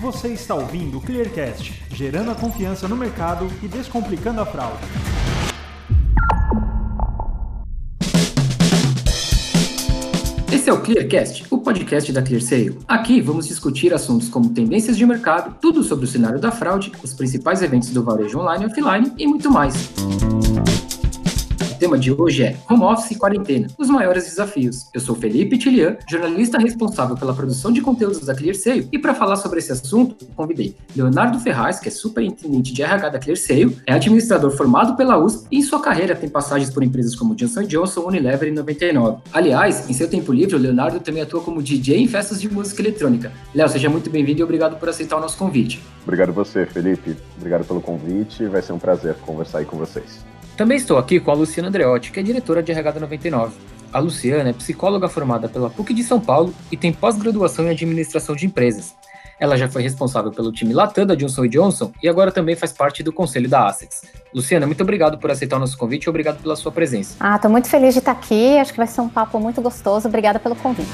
Você está ouvindo o Clearcast, gerando a confiança no mercado e descomplicando a fraude. Esse é o Clearcast, o podcast da ClearSale. Aqui vamos discutir assuntos como tendências de mercado, tudo sobre o cenário da fraude, os principais eventos do varejo online e offline e muito mais tema de hoje é Home Office e Quarentena, os maiores desafios. Eu sou Felipe Tilian, jornalista responsável pela produção de conteúdos da ClearSale, e para falar sobre esse assunto, convidei Leonardo Ferraz, que é superintendente de RH da ClearSale, é administrador formado pela USP e em sua carreira tem passagens por empresas como Johnson Johnson, Unilever e 99. Aliás, em seu tempo livre, o Leonardo também atua como DJ em festas de música eletrônica. Léo, seja muito bem-vindo e obrigado por aceitar o nosso convite. Obrigado você, Felipe. Obrigado pelo convite. Vai ser um prazer conversar aí com vocês. Também estou aqui com a Luciana Andreotti, que é diretora de RH da 99. A Luciana é psicóloga formada pela PUC de São Paulo e tem pós-graduação em administração de empresas. Ela já foi responsável pelo time Latam da Johnson Johnson e agora também faz parte do conselho da ASICS. Luciana, muito obrigado por aceitar o nosso convite e obrigado pela sua presença. Ah, estou muito feliz de estar aqui. Acho que vai ser um papo muito gostoso. Obrigada pelo convite.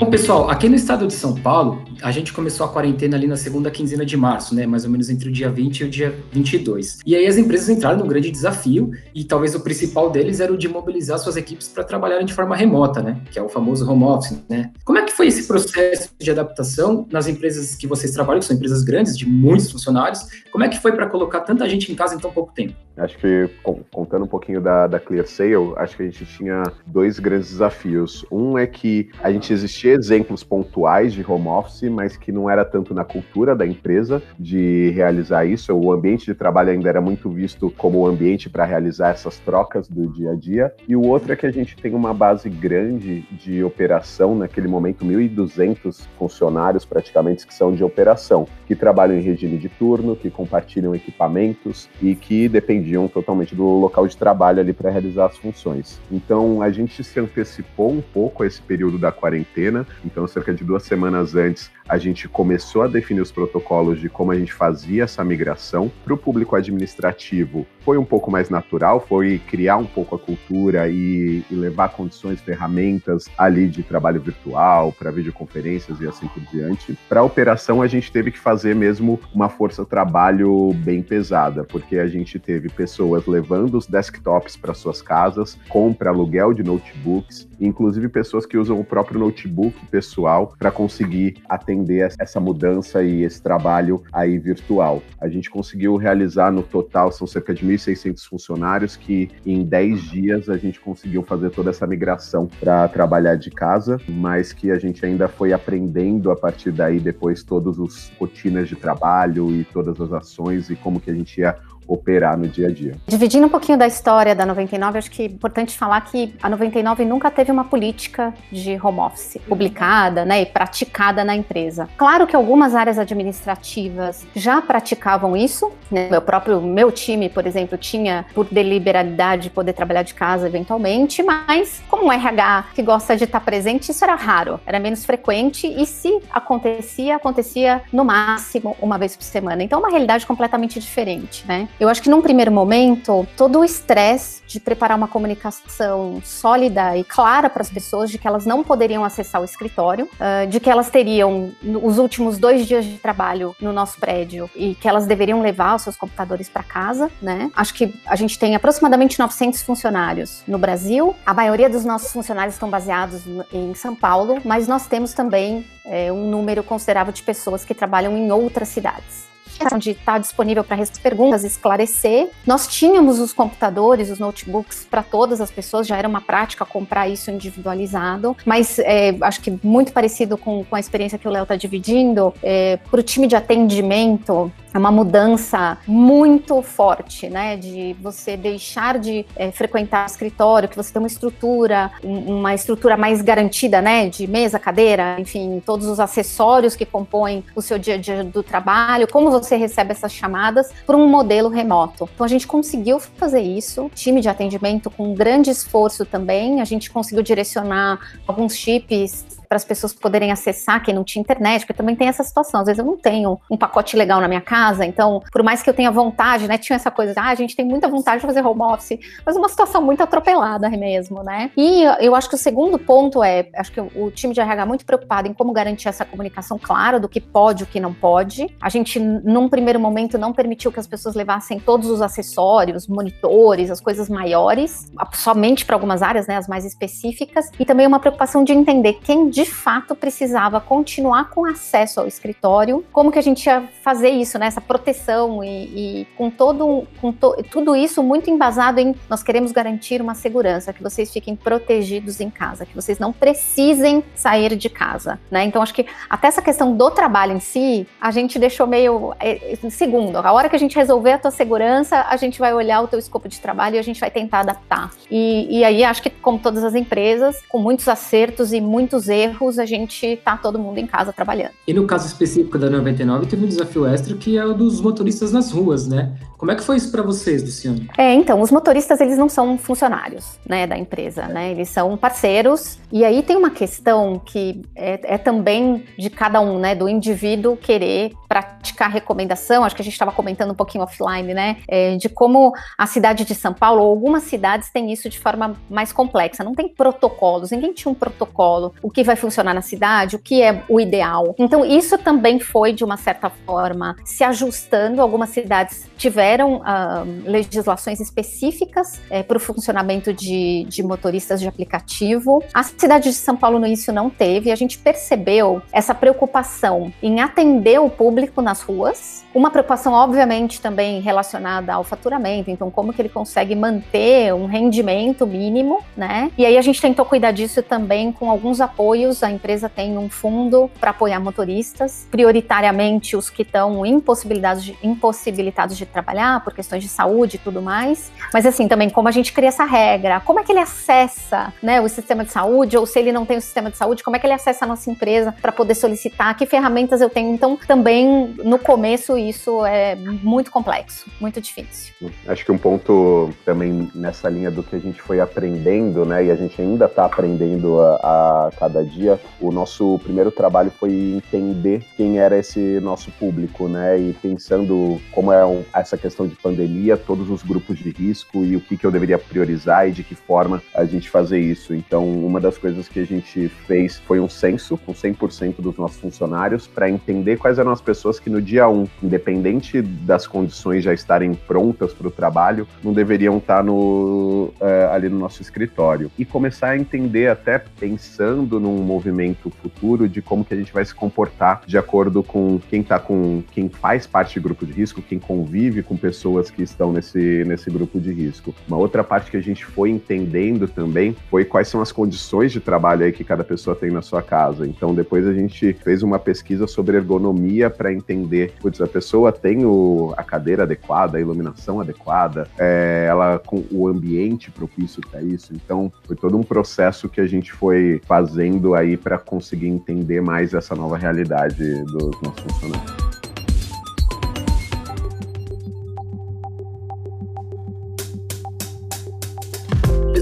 Bom, pessoal, aqui no estado de São Paulo, a gente começou a quarentena ali na segunda quinzena de março, né? Mais ou menos entre o dia 20 e o dia 22. E aí as empresas entraram num grande desafio e talvez o principal deles era o de mobilizar suas equipes para trabalharem de forma remota, né? Que é o famoso home office, né? Como é que foi esse processo de adaptação nas empresas que vocês trabalham, que são empresas grandes, de muitos funcionários? Como é que foi para colocar tanta gente em casa em tão pouco tempo? Acho que, contando um pouquinho da, da Clear Sale, acho que a gente tinha dois grandes desafios. Um é que a gente existia exemplos pontuais de home office, mas que não era tanto na cultura da empresa de realizar isso. O ambiente de trabalho ainda era muito visto como o ambiente para realizar essas trocas do dia a dia. E o outro é que a gente tem uma base grande de operação, naquele momento, 1.200 funcionários praticamente que são de operação, que trabalham em regime de turno, que compartilham equipamentos e que dependiam totalmente do local de trabalho ali para realizar as funções. Então a gente se antecipou um pouco a esse período da quarentena então, cerca de duas semanas antes, a gente começou a definir os protocolos de como a gente fazia essa migração. Para o público administrativo, foi um pouco mais natural, foi criar um pouco a cultura e, e levar condições, ferramentas ali de trabalho virtual, para videoconferências e assim por diante. Para a operação, a gente teve que fazer mesmo uma força-trabalho bem pesada, porque a gente teve pessoas levando os desktops para suas casas, compra, aluguel de notebooks, inclusive pessoas que usam o próprio notebook pessoal para conseguir atender essa mudança e esse trabalho aí virtual. A gente conseguiu realizar no total, são cerca de 1.600 funcionários que em 10 dias a gente conseguiu fazer toda essa migração para trabalhar de casa, mas que a gente ainda foi aprendendo a partir daí depois todas as rotinas de trabalho e todas as ações e como que a gente ia operar no dia a dia. Dividindo um pouquinho da história da 99, acho que é importante falar que a 99 nunca teve uma política de home office publicada né, e praticada na empresa. Claro que algumas áreas administrativas já praticavam isso, né? meu próprio meu time, por exemplo, tinha por deliberalidade poder trabalhar de casa eventualmente, mas como um RH que gosta de estar presente, isso era raro, era menos frequente e se acontecia, acontecia no máximo uma vez por semana. Então, é uma realidade completamente diferente, né? Eu acho que num primeiro momento, todo o estresse de preparar uma comunicação sólida e clara para as pessoas de que elas não poderiam acessar o escritório, uh, de que elas teriam os últimos dois dias de trabalho no nosso prédio e que elas deveriam levar os seus computadores para casa, né? Acho que a gente tem aproximadamente 900 funcionários no Brasil. A maioria dos nossos funcionários estão baseados em São Paulo, mas nós temos também é, um número considerável de pessoas que trabalham em outras cidades de estar disponível para perguntas, esclarecer. Nós tínhamos os computadores, os notebooks para todas as pessoas, já era uma prática comprar isso individualizado, mas é, acho que muito parecido com, com a experiência que o Léo está dividindo, é, para o time de atendimento, é uma mudança muito forte, né? De você deixar de é, frequentar o escritório, que você tem uma estrutura, uma estrutura mais garantida, né? De mesa, cadeira, enfim, todos os acessórios que compõem o seu dia a dia do trabalho, como você recebe essas chamadas por um modelo remoto. Então a gente conseguiu fazer isso, time de atendimento com grande esforço também, a gente conseguiu direcionar alguns chips para as pessoas poderem acessar quem não tinha internet, porque também tem essa situação. Às vezes eu não tenho um pacote legal na minha casa, então, por mais que eu tenha vontade, né? Tinha essa coisa, ah, a gente tem muita vontade de fazer home office, mas uma situação muito atropelada mesmo, né? E eu acho que o segundo ponto é, acho que o time de RH é muito preocupado em como garantir essa comunicação clara do que pode e o que não pode. A gente, num primeiro momento, não permitiu que as pessoas levassem todos os acessórios, monitores, as coisas maiores, somente para algumas áreas, né, as mais específicas, e também uma preocupação de entender quem de fato precisava continuar com acesso ao escritório, como que a gente ia fazer isso, né, essa proteção e, e com todo com to, tudo isso muito embasado em nós queremos garantir uma segurança, que vocês fiquem protegidos em casa, que vocês não precisem sair de casa, né? Então acho que até essa questão do trabalho em si, a gente deixou meio é, segundo. A hora que a gente resolver a tua segurança, a gente vai olhar o teu escopo de trabalho e a gente vai tentar adaptar. E, e aí acho que como todas as empresas, com muitos acertos e muitos erros, a gente tá todo mundo em casa trabalhando. E no caso específico da 99, teve um desafio extra que é o dos motoristas nas ruas, né? Como é que foi isso para vocês, Luciano? É, então, os motoristas, eles não são funcionários, né, da empresa, né? Eles são parceiros. E aí tem uma questão que é, é também de cada um, né, do indivíduo querer praticar recomendação. Acho que a gente estava comentando um pouquinho offline, né, é, de como a cidade de São Paulo, ou algumas cidades têm isso de forma mais complexa. Não tem protocolos, ninguém tinha um protocolo, o que vai funcionar na cidade, o que é o ideal. Então, isso também foi, de uma certa forma, se ajustando. Algumas cidades tiveram uh, legislações específicas é, para o funcionamento de, de, motoristas de aplicativo. A cidade de São Paulo no início não teve. A gente percebeu essa preocupação em atender o público nas ruas. Uma preocupação, obviamente, também relacionada ao faturamento. Então, como que ele consegue manter um rendimento mínimo, né? E aí a gente tentou cuidar disso também com alguns apoios. A empresa tem um fundo para apoiar motoristas, prioritariamente os que estão impossibilitados de, impossibilitados de trabalhar por questões de saúde e tudo mais. Mas assim, também como a gente cria essa regra, como é que ele acessa, né, o sistema de saúde ou se ele não tem o sistema de saúde, como é que ele acessa a nossa empresa para poder solicitar, que ferramentas eu tenho? Então, também no começo isso é muito complexo, muito difícil. Acho que um ponto também nessa linha do que a gente foi aprendendo, né, e a gente ainda está aprendendo a, a cada dia, o nosso primeiro trabalho foi entender quem era esse nosso público, né, e pensando como é essa questão de pandemia, todos os grupos de risco e o que, que eu deveria priorizar e de que forma a gente fazer isso. Então, uma das coisas que a gente fez foi um censo com 100% dos nossos funcionários para entender quais eram as pessoas que no dia 1, independente das condições já estarem prontas para o trabalho, não deveriam estar no, é, ali no nosso escritório. E começar a entender, até pensando num movimento futuro, de como que a gente vai se comportar de acordo com quem está com quem faz parte de grupo de risco, quem convive com pessoas que estão nesse, nesse grupo de risco. Uma outra parte que a gente foi entendendo também foi quais são as condições de trabalho aí que cada pessoa tem na sua casa. Então, depois a gente fez uma pesquisa sobre ergonomia para entender, putz, a pessoa tem o, a cadeira adequada, a iluminação adequada, é, ela com o ambiente propício para isso. Então, foi todo um processo que a gente foi fazendo aí para conseguir entender mais essa nova realidade dos nossos funcionários.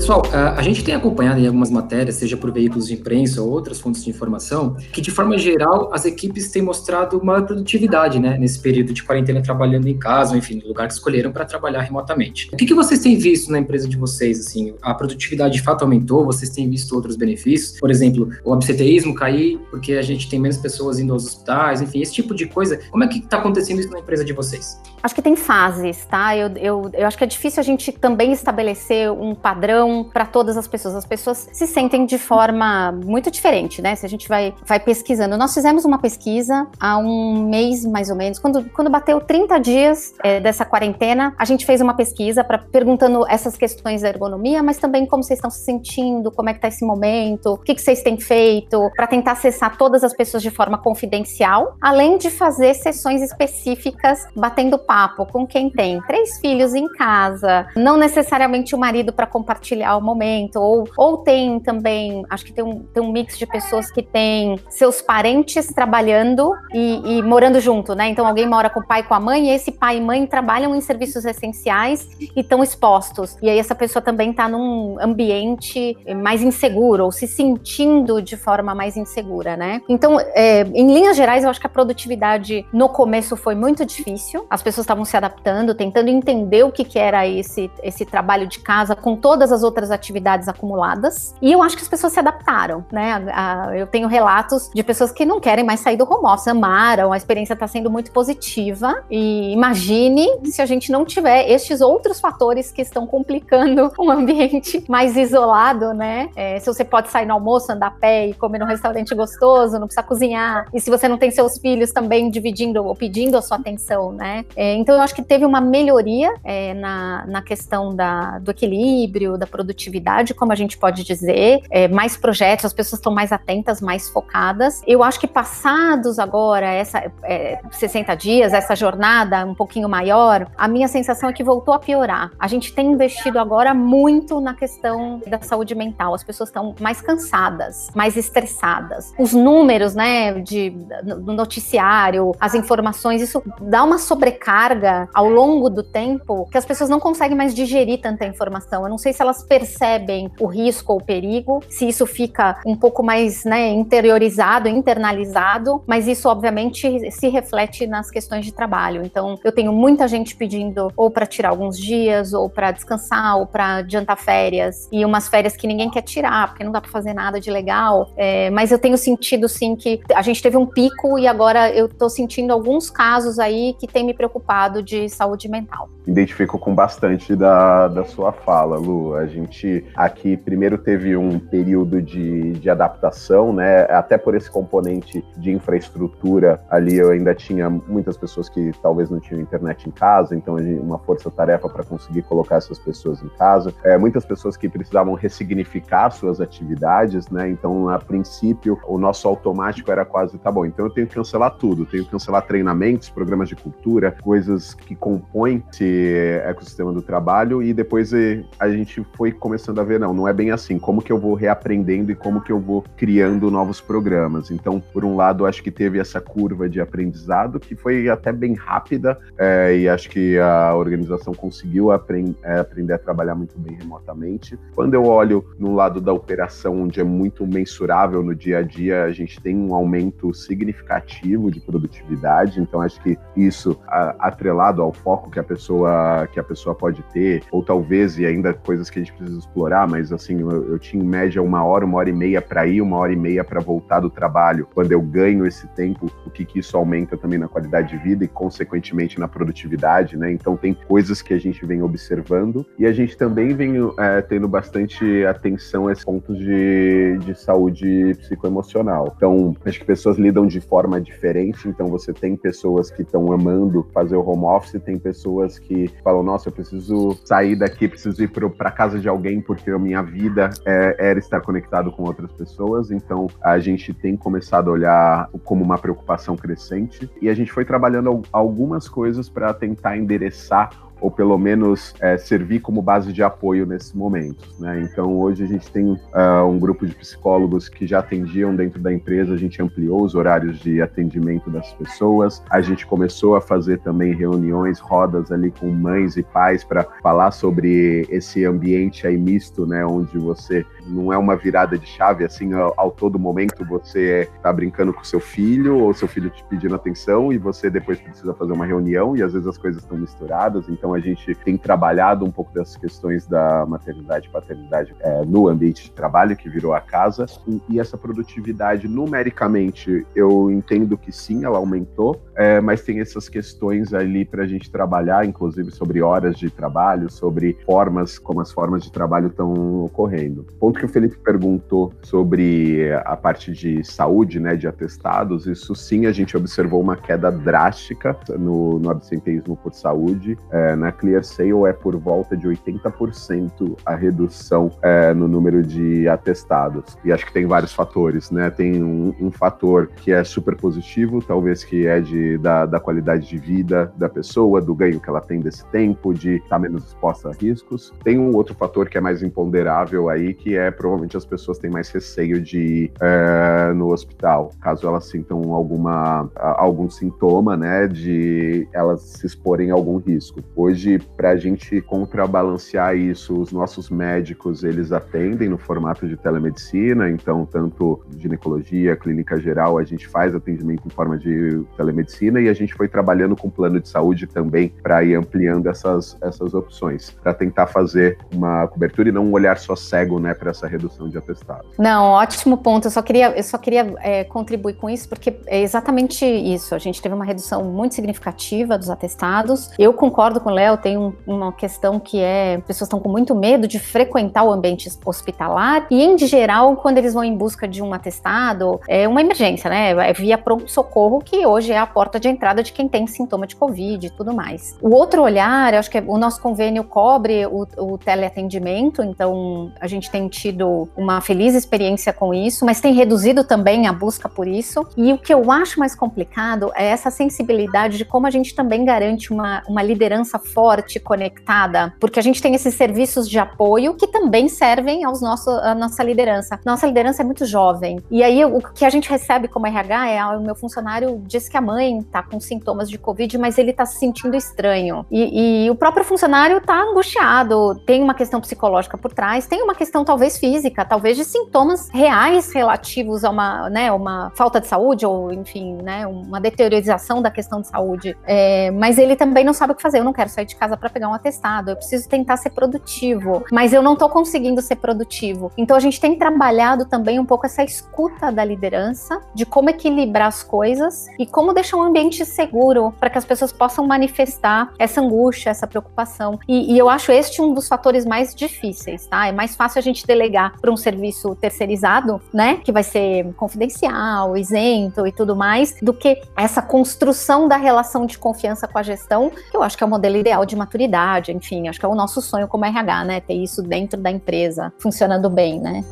Pessoal, a gente tem acompanhado em algumas matérias, seja por veículos de imprensa ou outras fontes de informação, que de forma geral as equipes têm mostrado maior produtividade, né, nesse período de quarentena trabalhando em casa, enfim, no lugar que escolheram para trabalhar remotamente. O que, que vocês têm visto na empresa de vocês, assim, a produtividade de fato aumentou? Vocês têm visto outros benefícios? Por exemplo, o absenteísmo cair porque a gente tem menos pessoas indo aos hospitais, enfim, esse tipo de coisa. Como é que está acontecendo isso na empresa de vocês? Acho que tem fases, tá? Eu, eu, eu acho que é difícil a gente também estabelecer um padrão para todas as pessoas. As pessoas se sentem de forma muito diferente, né? Se a gente vai, vai pesquisando. Nós fizemos uma pesquisa há um mês, mais ou menos, quando, quando bateu 30 dias é, dessa quarentena, a gente fez uma pesquisa para perguntando essas questões da ergonomia, mas também como vocês estão se sentindo, como é que tá esse momento, o que, que vocês têm feito, para tentar acessar todas as pessoas de forma confidencial, além de fazer sessões específicas batendo papo com quem tem três filhos em casa, não necessariamente o marido para compartilhar avaliar o momento, ou, ou tem também, acho que tem um, tem um mix de pessoas que têm seus parentes trabalhando e, e morando junto, né? Então alguém mora com o pai e com a mãe, e esse pai e mãe trabalham em serviços essenciais e estão expostos. E aí essa pessoa também está num ambiente mais inseguro, ou se sentindo de forma mais insegura, né? Então, é, em linhas gerais, eu acho que a produtividade no começo foi muito difícil. As pessoas estavam se adaptando, tentando entender o que, que era esse, esse trabalho de casa com todas as outras atividades acumuladas. E eu acho que as pessoas se adaptaram, né? A, a, eu tenho relatos de pessoas que não querem mais sair do home office, amaram, a experiência está sendo muito positiva. E imagine se a gente não tiver estes outros fatores que estão complicando um ambiente mais isolado, né? É, se você pode sair no almoço, andar a pé e comer num restaurante gostoso, não precisa cozinhar. E se você não tem seus filhos também dividindo ou pedindo a sua atenção, né? É, então eu acho que teve uma melhoria é, na, na questão da, do equilíbrio, da produtividade, como a gente pode dizer, é, mais projetos, as pessoas estão mais atentas, mais focadas. Eu acho que passados agora essa é, 60 dias, essa jornada um pouquinho maior, a minha sensação é que voltou a piorar. A gente tem investido agora muito na questão da saúde mental. As pessoas estão mais cansadas, mais estressadas. Os números, né, de no noticiário, as informações, isso dá uma sobrecarga ao longo do tempo que as pessoas não conseguem mais digerir tanta informação. Eu não sei se elas percebem o risco ou o perigo, se isso fica um pouco mais, né, interiorizado, internalizado, mas isso obviamente se reflete nas questões de trabalho. Então, eu tenho muita gente pedindo ou para tirar alguns dias, ou para descansar, ou para adiantar férias, e umas férias que ninguém quer tirar, porque não dá para fazer nada de legal. É, mas eu tenho sentido sim que a gente teve um pico e agora eu tô sentindo alguns casos aí que tem me preocupado de saúde mental. Identifico com bastante da, da sua fala, Lu. A gente aqui primeiro teve um período de, de adaptação, né? Até por esse componente de infraestrutura ali eu ainda tinha muitas pessoas que talvez não tinham internet em casa, então uma força-tarefa para conseguir colocar essas pessoas em casa. É, muitas pessoas que precisavam ressignificar suas atividades, né? Então, a princípio, o nosso automático era quase, tá bom, então eu tenho que cancelar tudo, tenho que cancelar treinamentos, programas de cultura, coisas que compõem esse ecossistema do trabalho, e depois eh, a gente foi começando a ver, não, não é bem assim, como que eu vou reaprendendo e como que eu vou criando novos programas. Então, por um lado, acho que teve essa curva de aprendizado que foi até bem rápida, é, e acho que a organização conseguiu aprend é, aprender a trabalhar muito bem remotamente. Quando eu olho no lado da operação, onde é muito mensurável no dia a dia, a gente tem um aumento significativo de produtividade, então acho que isso atrelado ao foco que a pessoa que a pessoa pode ter, ou talvez e ainda coisas que a gente precisa explorar, mas assim eu, eu tinha em média uma hora, uma hora e meia para ir, uma hora e meia para voltar do trabalho. Quando eu ganho esse tempo, o que, que isso aumenta também na qualidade de vida e consequentemente na produtividade, né? Então tem coisas que a gente vem observando e a gente também vem é, tendo bastante atenção a esses pontos de, de saúde psicoemocional. Então, acho que pessoas lidam de forma diferente. Então, você tem pessoas que estão amando fazer o home office, tem pessoas que falam: Nossa, eu preciso sair daqui, preciso ir para casa de alguém porque a minha vida é, era estar conectado com outras pessoas. Então, a gente tem começado a olhar como uma preocupação crescente e a gente foi trabalhando algumas coisas para tentar endereçar ou pelo menos é, servir como base de apoio nesses momentos. Né? Então, hoje a gente tem uh, um grupo de psicólogos que já atendiam dentro da empresa, a gente ampliou os horários de atendimento das pessoas, a gente começou a fazer também reuniões, rodas ali com mães e pais para falar sobre esse ambiente aí misto, né, onde você não é uma virada de chave, assim, ao, ao todo momento você está brincando com seu filho ou seu filho te pedindo atenção e você depois precisa fazer uma reunião e às vezes as coisas estão misturadas, então a gente tem trabalhado um pouco dessas questões da maternidade e paternidade é, no ambiente de trabalho, que virou a casa, e, e, essa produtividade, numericamente, eu entendo que sim, ela aumentou, é, mas tem essas questões ali para a gente trabalhar, inclusive sobre horas de trabalho, sobre formas, como as formas de trabalho estão ocorrendo. Ponto que o Felipe perguntou sobre a parte de saúde, né, de atestados, isso sim a gente observou uma queda drástica no, no absenteísmo por saúde. É, na Clear Sale é por volta de 80% a redução é, no número de atestados. E acho que tem vários fatores, né? Tem um, um fator que é super positivo, talvez que é de, da, da, qualidade de vida da pessoa, do ganho que ela tem desse tempo, de estar tá menos exposta a riscos. Tem um outro fator que é mais imponderável aí, que é provavelmente as pessoas têm mais receio de ir é, no hospital, caso elas sintam alguma, algum sintoma, né, de elas se exporem a algum risco. Hoje, para a gente contrabalancear isso, os nossos médicos, eles atendem no formato de telemedicina, então tanto ginecologia, clínica geral, a gente faz atendimento em forma de telemedicina e a gente foi trabalhando com plano de saúde também para ir ampliando essas, essas opções, para tentar fazer uma cobertura e não um olhar só cego, né, para essa redução de atestados. Não, ótimo ponto. Eu só queria, eu só queria é, contribuir com isso porque é exatamente isso. A gente teve uma redução muito significativa dos atestados. Eu concordo com o Léo, tem um, uma questão que é pessoas estão com muito medo de frequentar o ambiente hospitalar e, em geral, quando eles vão em busca de um atestado, é uma emergência, né? É via pronto-socorro, que hoje é a porta de entrada de quem tem sintoma de Covid e tudo mais. O outro olhar, eu acho que é, o nosso convênio cobre o, o teleatendimento, então a gente tem tido uma feliz experiência com isso, mas tem reduzido também a busca por isso. E o que eu acho mais complicado é essa sensibilidade de como a gente também garante uma, uma liderança forte, conectada, porque a gente tem esses serviços de apoio que também servem aos nosso, à nossa liderança. Nossa liderança é muito jovem. E aí o que a gente recebe como RH é: ah, o meu funcionário disse que a mãe está com sintomas de Covid, mas ele está se sentindo estranho. E, e o próprio funcionário está angustiado, tem uma questão psicológica por trás, tem uma questão talvez física, talvez de sintomas reais relativos a uma, né, uma falta de saúde ou, enfim, né, uma deteriorização da questão de saúde. É, mas ele também não sabe o que fazer. Eu não quero sair de casa para pegar um atestado. Eu preciso tentar ser produtivo, mas eu não estou conseguindo ser produtivo. Então a gente tem trabalhado também um pouco essa escuta da liderança, de como equilibrar as coisas e como deixar um ambiente seguro para que as pessoas possam manifestar essa angústia, essa preocupação. E, e eu acho este um dos fatores mais difíceis, tá? É mais fácil a gente delegar para um serviço terceirizado, né, que vai ser confidencial, isento e tudo mais, do que essa construção da relação de confiança com a gestão, que eu acho que é o modelo ideal de maturidade, enfim, acho que é o nosso sonho como RH, né, ter isso dentro da empresa funcionando bem, né?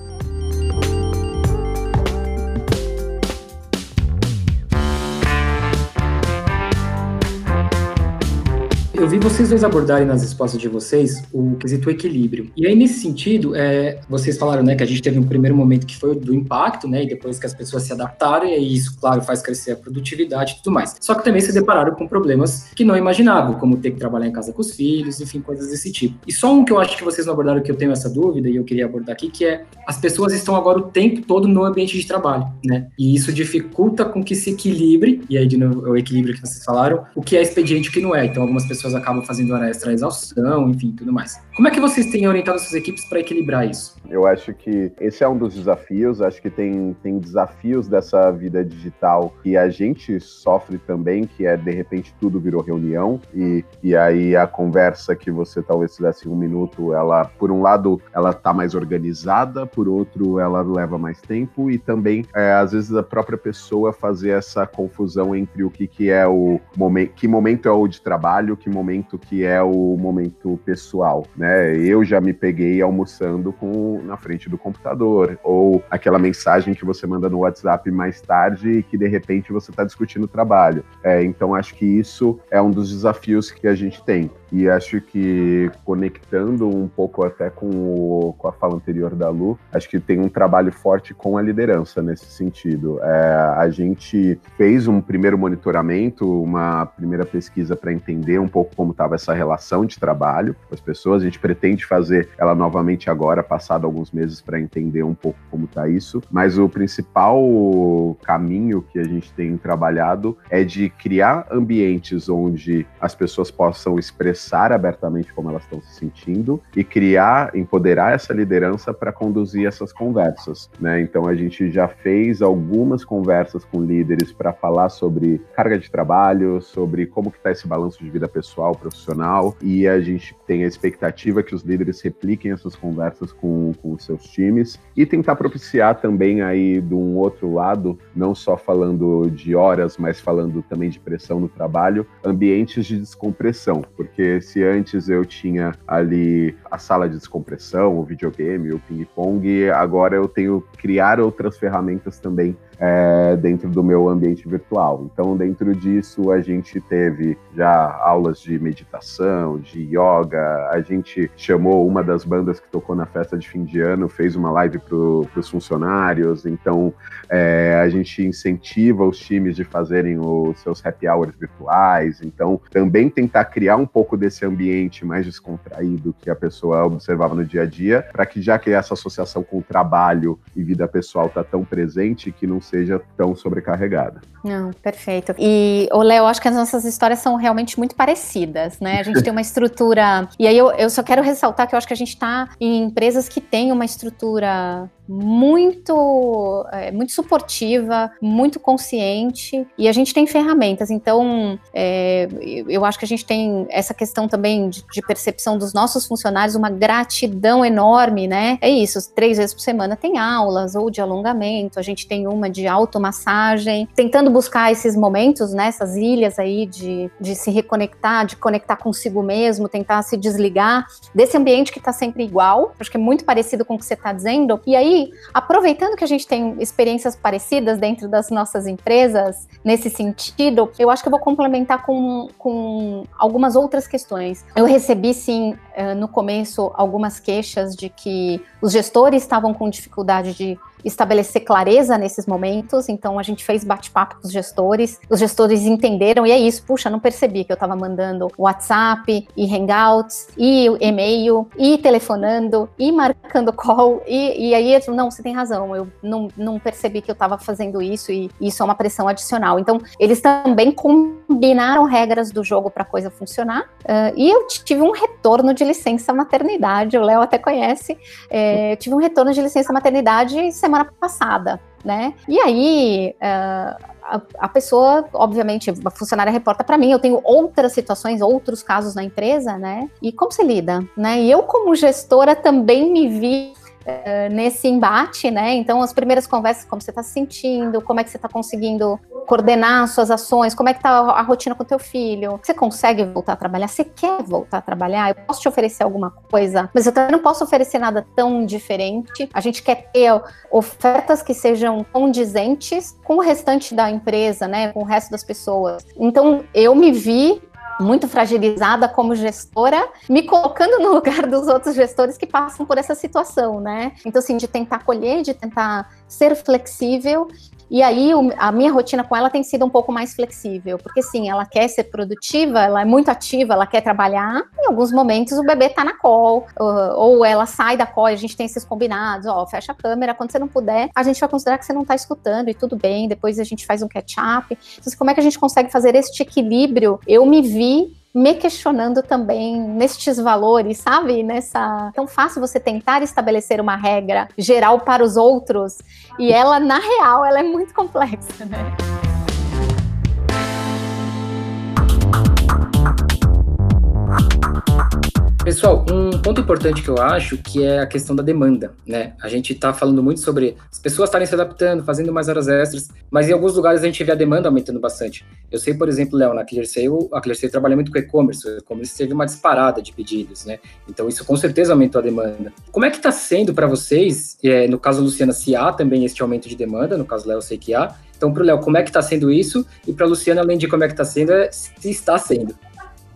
Eu vi vocês dois abordarem nas respostas de vocês o quesito equilíbrio. E aí, nesse sentido, é, vocês falaram né, que a gente teve um primeiro momento que foi do impacto, né? E depois que as pessoas se adaptaram, e isso, claro, faz crescer a produtividade e tudo mais. Só que também se depararam com problemas que não imaginavam, como ter que trabalhar em casa com os filhos, enfim, coisas desse tipo. E só um que eu acho que vocês não abordaram, que eu tenho essa dúvida, e eu queria abordar aqui, que é as pessoas estão agora o tempo todo no ambiente de trabalho, né? E isso dificulta com que se equilibre, e aí de novo o equilíbrio que vocês falaram, o que é expediente e o que não é. Então, algumas pessoas acabam fazendo hora extra exaustão, enfim, tudo mais. Como é que vocês têm orientado suas equipes para equilibrar isso? Eu acho que esse é um dos desafios. Acho que tem, tem desafios dessa vida digital que a gente sofre também, que é de repente tudo virou reunião e, e aí a conversa que você talvez tivesse um minuto, ela, por um lado, ela tá mais organizada, por outro, ela leva mais tempo e também, é, às vezes, a própria pessoa fazer essa confusão entre o que, que é o momento, que momento é o de trabalho, que momento que é o momento pessoal, né? Eu já me peguei almoçando com na frente do computador, ou aquela mensagem que você manda no WhatsApp mais tarde e que de repente você está discutindo o trabalho. É, então acho que isso é um dos desafios que a gente tem. E acho que conectando um pouco até com, o, com a fala anterior da Lu, acho que tem um trabalho forte com a liderança nesse sentido. É, a gente fez um primeiro monitoramento, uma primeira pesquisa para entender um pouco como estava essa relação de trabalho com as pessoas. A gente pretende fazer ela novamente agora, passado alguns meses, para entender um pouco como está isso. Mas o principal caminho que a gente tem trabalhado é de criar ambientes onde as pessoas possam expressar expressar abertamente como elas estão se sentindo e criar, empoderar essa liderança para conduzir essas conversas, né? Então a gente já fez algumas conversas com líderes para falar sobre carga de trabalho, sobre como que está esse balanço de vida pessoal, profissional, e a gente tem a expectativa que os líderes repliquem essas conversas com, com os seus times e tentar propiciar também aí de um outro lado, não só falando de horas, mas falando também de pressão no trabalho, ambientes de descompressão, porque porque se antes eu tinha ali a sala de descompressão, o videogame, o ping-pong, agora eu tenho que criar outras ferramentas também é, dentro do meu ambiente virtual. Então, dentro disso, a gente teve já aulas de meditação, de yoga, a gente chamou uma das bandas que tocou na festa de fim de ano, fez uma live para os funcionários, então é, a gente incentiva os times de fazerem os seus happy hours virtuais, então também tentar criar um pouco desse ambiente mais descontraído que a pessoa observava no dia a dia, para que já que essa associação com o trabalho e vida pessoal está tão presente, que não seja tão sobrecarregada. Não, perfeito. E, o Léo, acho que as nossas histórias são realmente muito parecidas, né? A gente tem uma estrutura. E aí eu, eu só quero ressaltar que eu acho que a gente está em empresas que têm uma estrutura muito, é, muito suportiva, muito consciente, e a gente tem ferramentas. Então, é, eu acho que a gente tem essa questão também de, de, percepção dos nossos funcionários, uma gratidão enorme, né? É isso, três vezes por semana tem aulas, ou de alongamento, a gente tem uma de automassagem, tentando buscar esses momentos, né? Essas ilhas aí de, de se reconectar, de conectar consigo mesmo, tentar se desligar desse ambiente que está sempre igual, acho que é muito parecido com o que você está dizendo, e aí aproveitando que a gente tem experiências parecidas dentro das nossas empresas, nesse sentido, eu acho que eu vou complementar com, com algumas outras questões. Eu recebi, sim, eh, no começo, algumas queixas de que os gestores estavam com dificuldade de estabelecer clareza nesses momentos, então a gente fez bate-papo com os gestores, os gestores entenderam, e é isso, puxa, não percebi que eu estava mandando WhatsApp e Hangouts e e-mail e telefonando e marcando call, e, e aí não, você tem razão, eu não, não percebi que eu estava fazendo isso e isso é uma pressão adicional. Então, eles também combinaram regras do jogo para a coisa funcionar, uh, e eu tive um retorno de licença maternidade, o Léo até conhece, é, tive um retorno de licença maternidade semana semana passada, né? E aí. Uh, a, a, pessoa, obviamente, a funcionária reporta para mim, eu tenho outras situações, outros casos na empresa, né? E como você lida, né? E eu, como gestora, também me vi uh, nesse embate, né? Então, as primeiras conversas, como você está se sentindo, como é que você está conseguindo coordenar suas ações, como é que tá a rotina com teu filho, você consegue voltar a trabalhar, você quer voltar a trabalhar, eu posso te oferecer alguma coisa, mas eu também não posso oferecer nada tão diferente. A gente quer ter ofertas que sejam condizentes com o restante da empresa, né, com o resto das pessoas. Então, eu me vi muito fragilizada como gestora, me colocando no lugar dos outros gestores que passam por essa situação, né? Então, assim, de tentar colher, de tentar ser flexível e aí a minha rotina com ela tem sido um pouco mais flexível, porque sim, ela quer ser produtiva, ela é muito ativa, ela quer trabalhar. Em alguns momentos o bebê tá na call, ou ela sai da call, a gente tem esses combinados, ó, fecha a câmera, quando você não puder, a gente vai considerar que você não tá escutando e tudo bem, depois a gente faz um catch-up. Então, assim, como é que a gente consegue fazer este equilíbrio? Eu me vi me questionando também nestes valores, sabe? Nessa. Tão fácil você tentar estabelecer uma regra geral para os outros e ela, na real, ela é muito complexa, né? Pessoal, um ponto importante que eu acho que é a questão da demanda, né? A gente está falando muito sobre as pessoas estarem se adaptando, fazendo mais horas extras, mas em alguns lugares a gente vê a demanda aumentando bastante. Eu sei, por exemplo, Léo, na ClearSale, a ClearSale trabalha muito com e-commerce, o e-commerce teve uma disparada de pedidos, né? Então isso com certeza aumentou a demanda. Como é que está sendo para vocês, é, no caso Luciana, se há também este aumento de demanda, no caso Léo, eu sei que há, então, para o Léo, como é que está sendo isso? E para a Luciana, além de como é que está sendo, é se está sendo.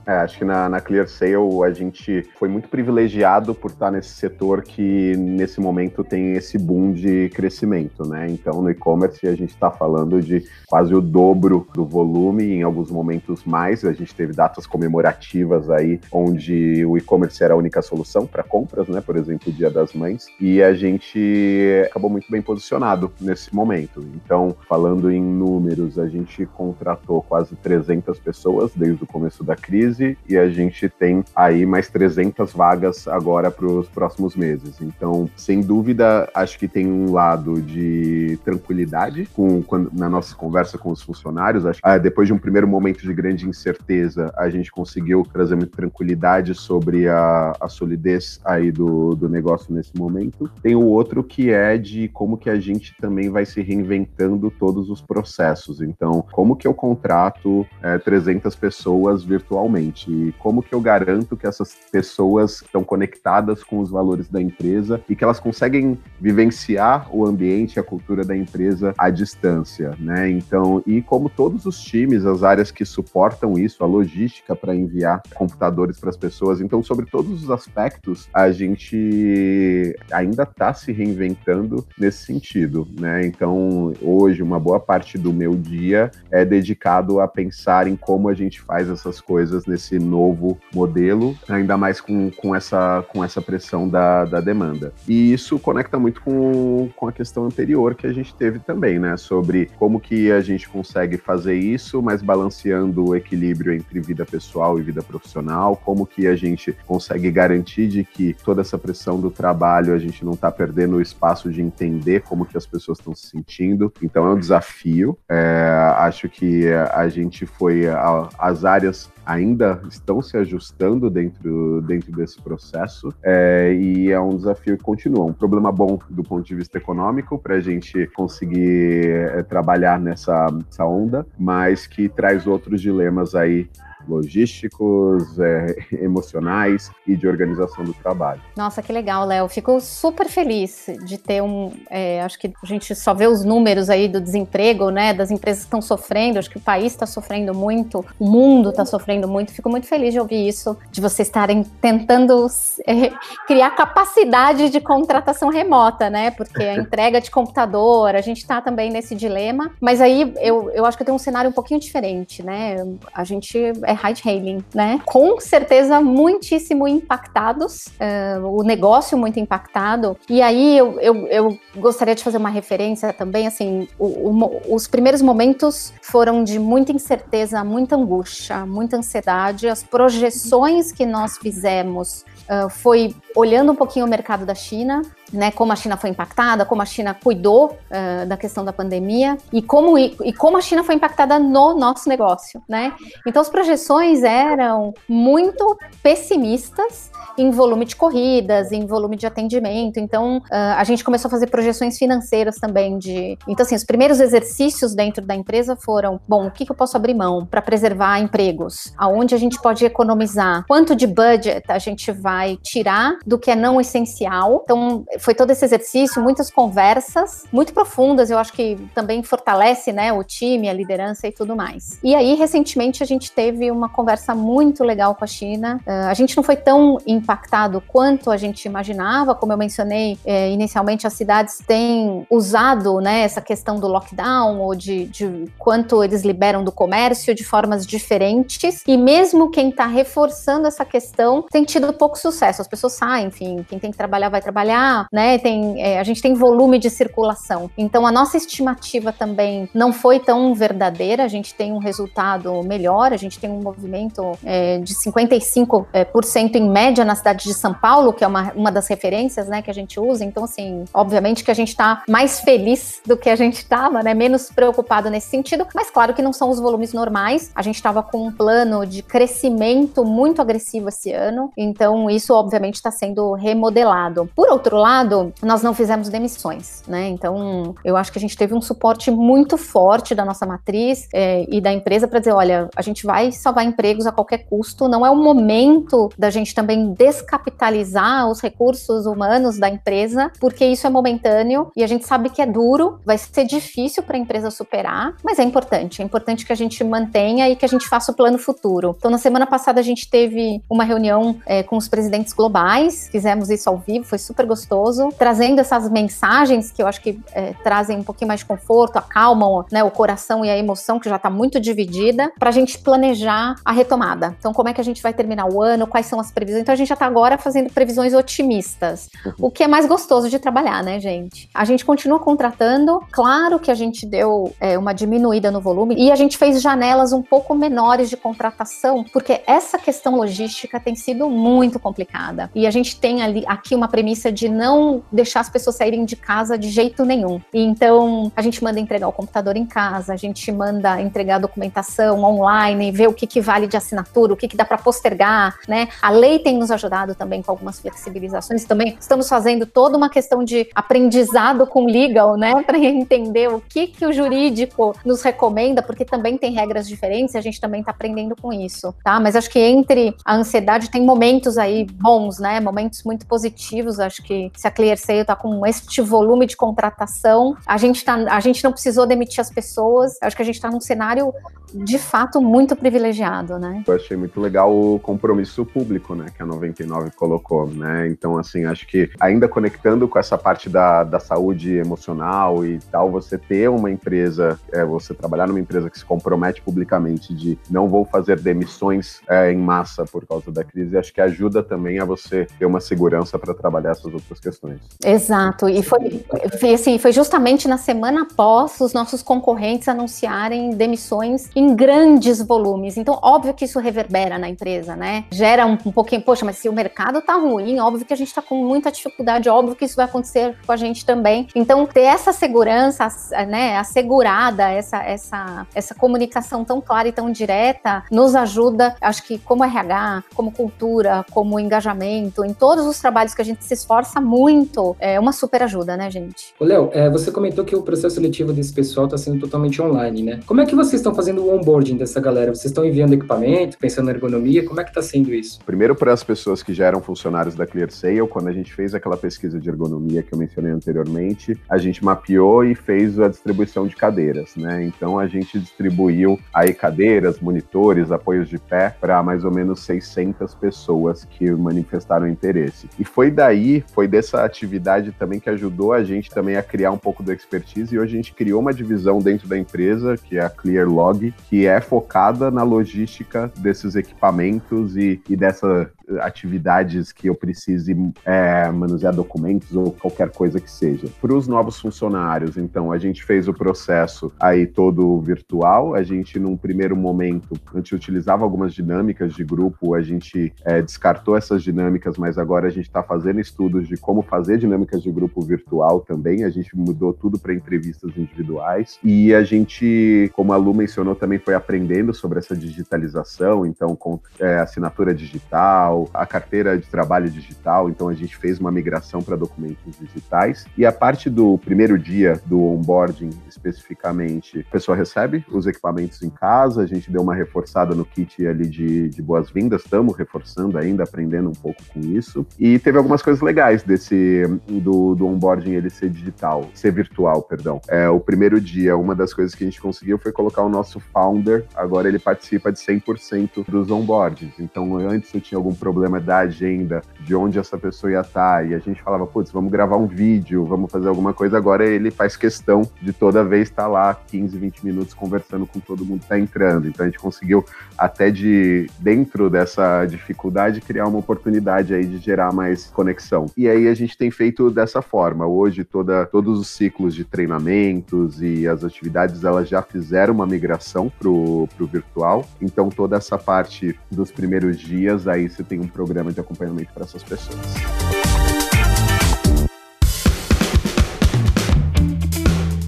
É, acho que na, na Clear Sale a gente foi muito privilegiado por estar nesse setor que nesse momento tem esse boom de crescimento, né? Então no e-commerce a gente está falando de quase o dobro do volume, em alguns momentos mais. A gente teve datas comemorativas aí onde o e-commerce era a única solução para compras, né? Por exemplo, o Dia das Mães. E a gente acabou muito bem posicionado nesse momento. Então, falando em números, a gente contratou quase 300 pessoas desde o começo da crise e a gente tem aí mais 300 vagas agora para os próximos meses. Então, sem dúvida, acho que tem um lado de tranquilidade com, quando, na nossa conversa com os funcionários. Acho, ah, depois de um primeiro momento de grande incerteza, a gente conseguiu trazer muita tranquilidade sobre a, a solidez aí do, do negócio nesse momento. Tem o outro que é de como que a gente também vai se reinventando todos os processos. Então, como que eu contrato é, 300 pessoas virtualmente? E como que eu garanto que essas pessoas estão conectadas com os valores da empresa e que elas conseguem vivenciar o ambiente, a cultura da empresa à distância, né? Então, e como todos os times, as áreas que suportam isso, a logística para enviar computadores para as pessoas, então sobre todos os aspectos, a gente ainda está se reinventando nesse sentido, né? Então, hoje uma boa parte do meu dia é dedicado a pensar em como a gente faz essas coisas nesse novo modelo, ainda mais com, com, essa, com essa pressão da, da demanda. E isso conecta muito com, com a questão anterior que a gente teve também, né? Sobre como que a gente consegue fazer isso, mas balanceando o equilíbrio entre vida pessoal e vida profissional, como que a gente consegue garantir de que toda essa pressão do trabalho a gente não está perdendo o espaço de entender como que as pessoas estão se sentindo. Então é um desafio. É, acho que a gente foi a, as áreas ainda estão se ajustando dentro, dentro desse processo é, e é um desafio que continua. Um problema bom do ponto de vista econômico para a gente conseguir é, trabalhar nessa, nessa onda, mas que traz outros dilemas aí logísticos, é, emocionais e de organização do trabalho. Nossa, que legal, Léo. Fico super feliz de ter um. É, acho que a gente só vê os números aí do desemprego, né? Das empresas que estão sofrendo. Acho que o país está sofrendo muito, o mundo está sofrendo muito. Fico muito feliz de ouvir isso, de vocês estarem tentando é, criar capacidade de contratação remota, né? Porque a entrega de computador, a gente está também nesse dilema. Mas aí eu, eu acho que tem um cenário um pouquinho diferente, né? A gente é ride hailing, né? Com certeza muitíssimo impactados, uh, o negócio muito impactado. E aí eu, eu, eu, gostaria de fazer uma referência também, assim, o, o, os primeiros momentos foram de muita incerteza, muita angústia, muita ansiedade. As projeções que nós fizemos uh, foi olhando um pouquinho o mercado da China, né, como a China foi impactada, como a China cuidou uh, da questão da pandemia e como, e, e, como a China foi impactada no nosso negócio, né? Então as projeções eram muito pessimistas em volume de corridas, em volume de atendimento. Então uh, a gente começou a fazer projeções financeiras também de. Então assim, os primeiros exercícios dentro da empresa foram, bom, o que, que eu posso abrir mão para preservar empregos? Aonde a gente pode economizar? Quanto de budget a gente vai tirar do que é não essencial? Então foi todo esse exercício, muitas conversas muito profundas, eu acho que também fortalece, né, o time, a liderança e tudo mais. E aí, recentemente, a gente teve uma conversa muito legal com a China. Uh, a gente não foi tão impactado quanto a gente imaginava, como eu mencionei eh, inicialmente, as cidades têm usado, né, essa questão do lockdown ou de, de quanto eles liberam do comércio de formas diferentes. E mesmo quem está reforçando essa questão tem tido pouco sucesso. As pessoas saem, enfim, quem tem que trabalhar vai trabalhar, né? Tem, é, a gente tem volume de circulação. Então a nossa estimativa também não foi tão verdadeira. A gente tem um resultado melhor. A gente tem um movimento é, de 55% é, por cento em média na cidade de São Paulo, que é uma, uma das referências, né, que a gente usa. Então assim, obviamente que a gente está mais feliz do que a gente estava, né? Menos preocupado nesse sentido. Mas claro que não são os volumes normais. A gente estava com um plano de crescimento muito agressivo esse ano. Então isso obviamente está sendo remodelado. Por outro lado nós não fizemos demissões, né? Então, eu acho que a gente teve um suporte muito forte da nossa matriz é, e da empresa para dizer, olha, a gente vai salvar empregos a qualquer custo. Não é o momento da gente também descapitalizar os recursos humanos da empresa, porque isso é momentâneo e a gente sabe que é duro, vai ser difícil para a empresa superar, mas é importante. É importante que a gente mantenha e que a gente faça o plano futuro. Então, na semana passada a gente teve uma reunião é, com os presidentes globais, fizemos isso ao vivo, foi super gostoso trazendo essas mensagens que eu acho que é, trazem um pouquinho mais de conforto, acalmam né, o coração e a emoção que já está muito dividida, para a gente planejar a retomada. Então, como é que a gente vai terminar o ano, quais são as previsões? Então, a gente já está agora fazendo previsões otimistas, uhum. o que é mais gostoso de trabalhar, né, gente? A gente continua contratando, claro que a gente deu é, uma diminuída no volume e a gente fez janelas um pouco menores de contratação, porque essa questão logística tem sido muito complicada. E a gente gente tem ali aqui uma premissa de não deixar as pessoas saírem de casa de jeito nenhum. Então, a gente manda entregar o computador em casa, a gente manda entregar a documentação online, ver o que, que vale de assinatura, o que, que dá para postergar, né? A lei tem nos ajudado também com algumas flexibilizações. Também estamos fazendo toda uma questão de aprendizado com legal, né? Para entender o que, que o jurídico nos recomenda, porque também tem regras diferentes e a gente também está aprendendo com isso, tá? Mas acho que entre a ansiedade tem momentos aí bons, né? Momentos muito positivos. Acho que se a ClearSale está com este volume de contratação, a gente, tá, a gente não precisou demitir as pessoas. Acho que a gente está num cenário de fato muito privilegiado, né? Eu achei muito legal o compromisso público, né, que a 99 colocou, né? Então, assim, acho que ainda conectando com essa parte da, da saúde emocional e tal, você ter uma empresa, é, você trabalhar numa empresa que se compromete publicamente de não vou fazer demissões é, em massa por causa da crise, acho que ajuda também a você ter uma segurança para trabalhar essas outras questões. Exato, e foi, foi assim, foi justamente na semana após os nossos concorrentes anunciarem demissões em grandes volumes. Então, óbvio que isso reverbera na empresa, né? Gera um, um pouquinho, poxa, mas se o mercado tá ruim, óbvio que a gente tá com muita dificuldade, óbvio que isso vai acontecer com a gente também. Então, ter essa segurança, né, assegurada, essa, essa, essa comunicação tão clara e tão direta, nos ajuda, acho que como RH, como cultura, como engajamento, em todos os trabalhos que a gente se esforça muito, é uma super ajuda, né, gente? Léo, é, você comentou que o processo seletivo desse pessoal está sendo totalmente online, né? Como é que vocês estão fazendo o onboarding dessa galera? Vocês estão enviando equipamento, pensando na ergonomia? Como é que está sendo isso? Primeiro, para as pessoas que já eram funcionários da ClearSale, quando a gente fez aquela pesquisa de ergonomia que eu mencionei anteriormente, a gente mapeou e fez a distribuição de cadeiras, né? Então, a gente distribuiu aí cadeiras, monitores, apoios de pé para mais ou menos 600 pessoas que manifestaram interesse. E foi daí, foi dessa atividade também que ajudou a gente também a criar um pouco do expertise e hoje a gente criou uma divisão dentro da empresa, que é a ClearLog, que é focada na logística desses equipamentos e, e dessas atividades que eu precise é, manusear documentos ou qualquer coisa que seja. Para os novos funcionários, então, a gente fez o processo aí todo virtual. A gente, num primeiro momento, a gente utilizava algumas dinâmicas de grupo, a gente é, descartou essas dinâmicas, mas agora a gente está fazendo estudos de como fazer dinâmicas de grupo virtual também. A gente mudou tudo para entrevistas individuais e a gente, como a Lu mencionou, também foi aprendendo sobre essa digitalização, então com é, assinatura digital, a carteira de trabalho digital, então a gente fez uma migração para documentos digitais. E a parte do primeiro dia do onboarding, especificamente, a pessoa recebe os equipamentos em casa, a gente deu uma reforçada no kit ali de, de boas-vindas, estamos reforçando ainda, aprendendo um pouco com isso. E teve algumas coisas legais desse do, do onboarding ele ser digital, ser virtual, perdão. É, o primeiro dia, uma das coisas que a gente conseguiu foi colocar o nosso founder, agora ele participa de 100% dos onboardings. Então, antes eu tinha algum problema da agenda, de onde essa pessoa ia estar, e a gente falava, putz, vamos gravar um vídeo, vamos fazer alguma coisa. Agora ele faz questão de toda vez estar lá 15, 20 minutos conversando com todo mundo que está entrando. Então, a gente conseguiu, até de dentro dessa dificuldade, criar uma oportunidade aí de gerar mais conexão. E aí a gente tem feito dessa forma. Hoje, toda, todos os ciclos de treinamentos e as atividades, elas já fizeram uma migração para o virtual. Então, toda essa parte dos primeiros dias, aí você tem um programa de acompanhamento para essas pessoas.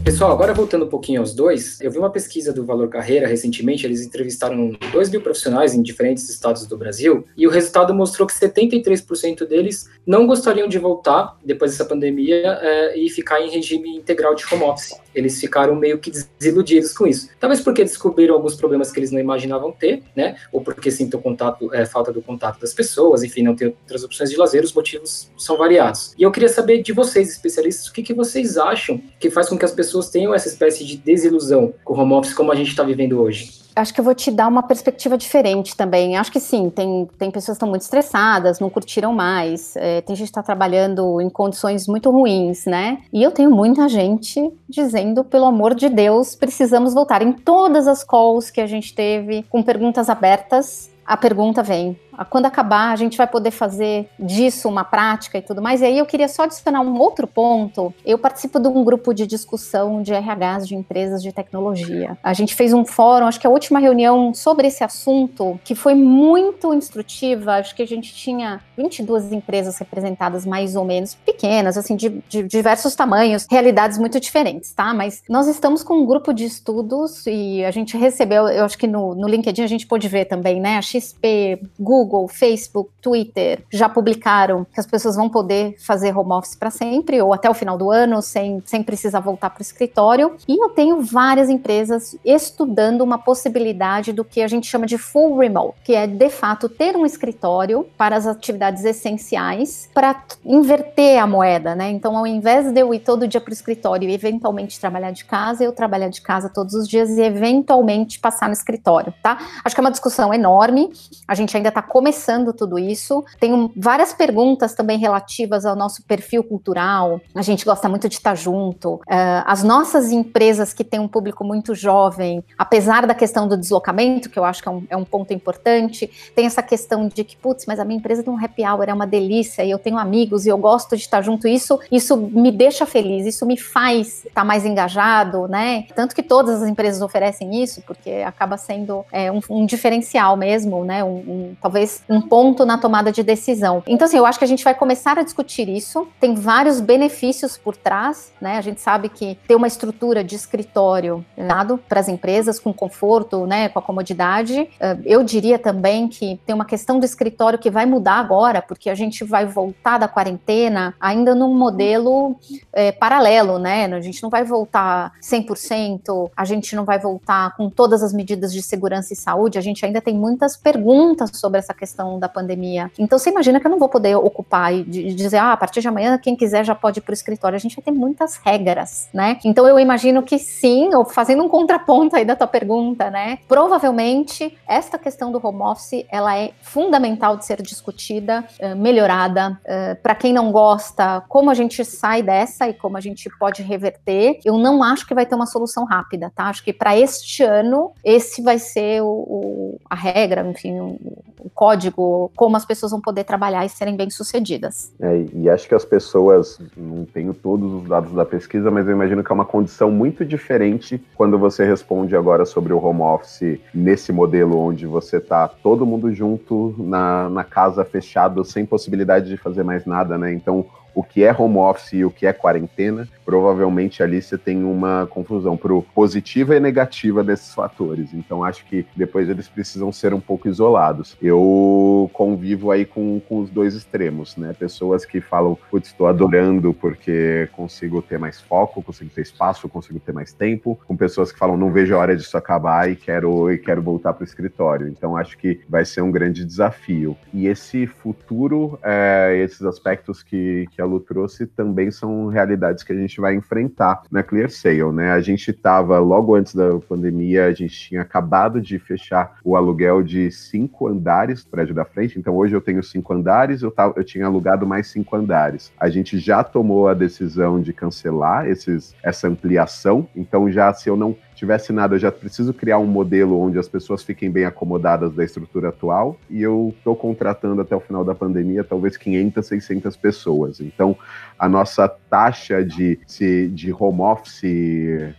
Pessoal, agora voltando um pouquinho aos dois, eu vi uma pesquisa do Valor Carreira recentemente, eles entrevistaram 2 mil profissionais em diferentes estados do Brasil, e o resultado mostrou que 73% deles não gostariam de voltar depois dessa pandemia é, e ficar em regime integral de home office. Eles ficaram meio que desiludidos com isso. Talvez porque descobriram alguns problemas que eles não imaginavam ter, né? Ou porque sintam contato, é, falta do contato das pessoas, enfim, não tem outras opções de lazer, os motivos são variados. E eu queria saber de vocês, especialistas, o que, que vocês acham que faz com que as pessoas pessoas tenham essa espécie de desilusão com o home office como a gente está vivendo hoje? Acho que eu vou te dar uma perspectiva diferente também. Acho que sim, tem, tem pessoas que estão muito estressadas, não curtiram mais, é, tem gente que está trabalhando em condições muito ruins, né? E eu tenho muita gente dizendo, pelo amor de Deus, precisamos voltar. Em todas as calls que a gente teve com perguntas abertas, a pergunta vem: quando acabar, a gente vai poder fazer disso uma prática e tudo mais. E aí eu queria só adicionar um outro ponto. Eu participo de um grupo de discussão de RHs de empresas de tecnologia. A gente fez um fórum, acho que a última reunião sobre esse assunto, que foi muito instrutiva. Acho que a gente tinha 22 empresas representadas, mais ou menos, pequenas, assim, de, de diversos tamanhos, realidades muito diferentes, tá? Mas nós estamos com um grupo de estudos e a gente recebeu, eu acho que no, no LinkedIn a gente pôde ver também, né? A XP, Google, Facebook, Twitter já publicaram que as pessoas vão poder fazer home office para sempre ou até o final do ano sem, sem precisar voltar para o escritório. E eu tenho várias empresas estudando uma possibilidade do que a gente chama de full remote, que é de fato ter um escritório para as atividades essenciais para inverter a moeda, né? Então, ao invés de eu ir todo dia para o escritório e eventualmente trabalhar de casa, eu trabalhar de casa todos os dias e eventualmente passar no escritório, tá? Acho que é uma discussão enorme. A gente ainda está começando tudo isso. Tem várias perguntas também relativas ao nosso perfil cultural. A gente gosta muito de estar junto. Uh, as nossas empresas que têm um público muito jovem, apesar da questão do deslocamento, que eu acho que é um, é um ponto importante, tem essa questão de que, putz, mas a minha empresa tem um happy hour, é uma delícia, e eu tenho amigos e eu gosto de estar junto. Isso, isso me deixa feliz, isso me faz estar mais engajado, né? Tanto que todas as empresas oferecem isso, porque acaba sendo é, um, um, diferencial mesmo, né? Um, um, talvez um ponto na tomada de decisão. Então, assim, eu acho que a gente vai começar a discutir isso. Tem vários benefícios por trás, né? A gente sabe que ter uma estrutura de escritório dado para as empresas com conforto, né? Com a comodidade. Eu diria também que tem uma questão do escritório que vai mudar agora, porque a gente vai voltar da quarentena ainda num modelo é, paralelo, né? A gente não vai voltar 100%, a gente não vai voltar com todas as medidas de segurança e saúde, a gente ainda tem muitas perguntas sobre essa questão da pandemia. Então você imagina que eu não vou poder ocupar e dizer, ah, a partir de amanhã quem quiser já pode ir para o escritório. A gente vai ter muitas regras, né? Então eu imagino que sim, ou fazendo um contraponto aí da tua pergunta, né? Provavelmente esta questão do home office ela é fundamental de ser discutida, eh, melhorada. Eh, para quem não gosta, como a gente sai dessa e como a gente pode reverter, eu não acho que vai ter uma solução rápida, tá? Acho que para este ano, esse vai ser o, o, a regra, enfim, o, o, código, como as pessoas vão poder trabalhar e serem bem-sucedidas. É, e acho que as pessoas, não tenho todos os dados da pesquisa, mas eu imagino que é uma condição muito diferente quando você responde agora sobre o home office nesse modelo onde você tá todo mundo junto na, na casa fechado, sem possibilidade de fazer mais nada, né? Então, o que é home office e o que é quarentena, provavelmente ali você tem uma confusão pro positiva e negativa desses fatores. Então acho que depois eles precisam ser um pouco isolados. Eu convivo aí com, com os dois extremos, né? Pessoas que falam, putz, estou adorando porque consigo ter mais foco, consigo ter espaço, consigo ter mais tempo, com pessoas que falam, não vejo a hora disso acabar e quero, e quero voltar para o escritório. Então acho que vai ser um grande desafio. E esse futuro, é, esses aspectos que, que a Lu trouxe também são realidades que a gente vai enfrentar na Clear Sale, né? A gente estava logo antes da pandemia, a gente tinha acabado de fechar o aluguel de cinco andares do prédio da frente. Então hoje eu tenho cinco andares, eu, tava, eu tinha alugado mais cinco andares. A gente já tomou a decisão de cancelar esses, essa ampliação. Então já se eu não tivesse nada, eu já preciso criar um modelo onde as pessoas fiquem bem acomodadas da estrutura atual e eu estou contratando até o final da pandemia talvez 500, 600 pessoas. Então, a nossa taxa de, de home office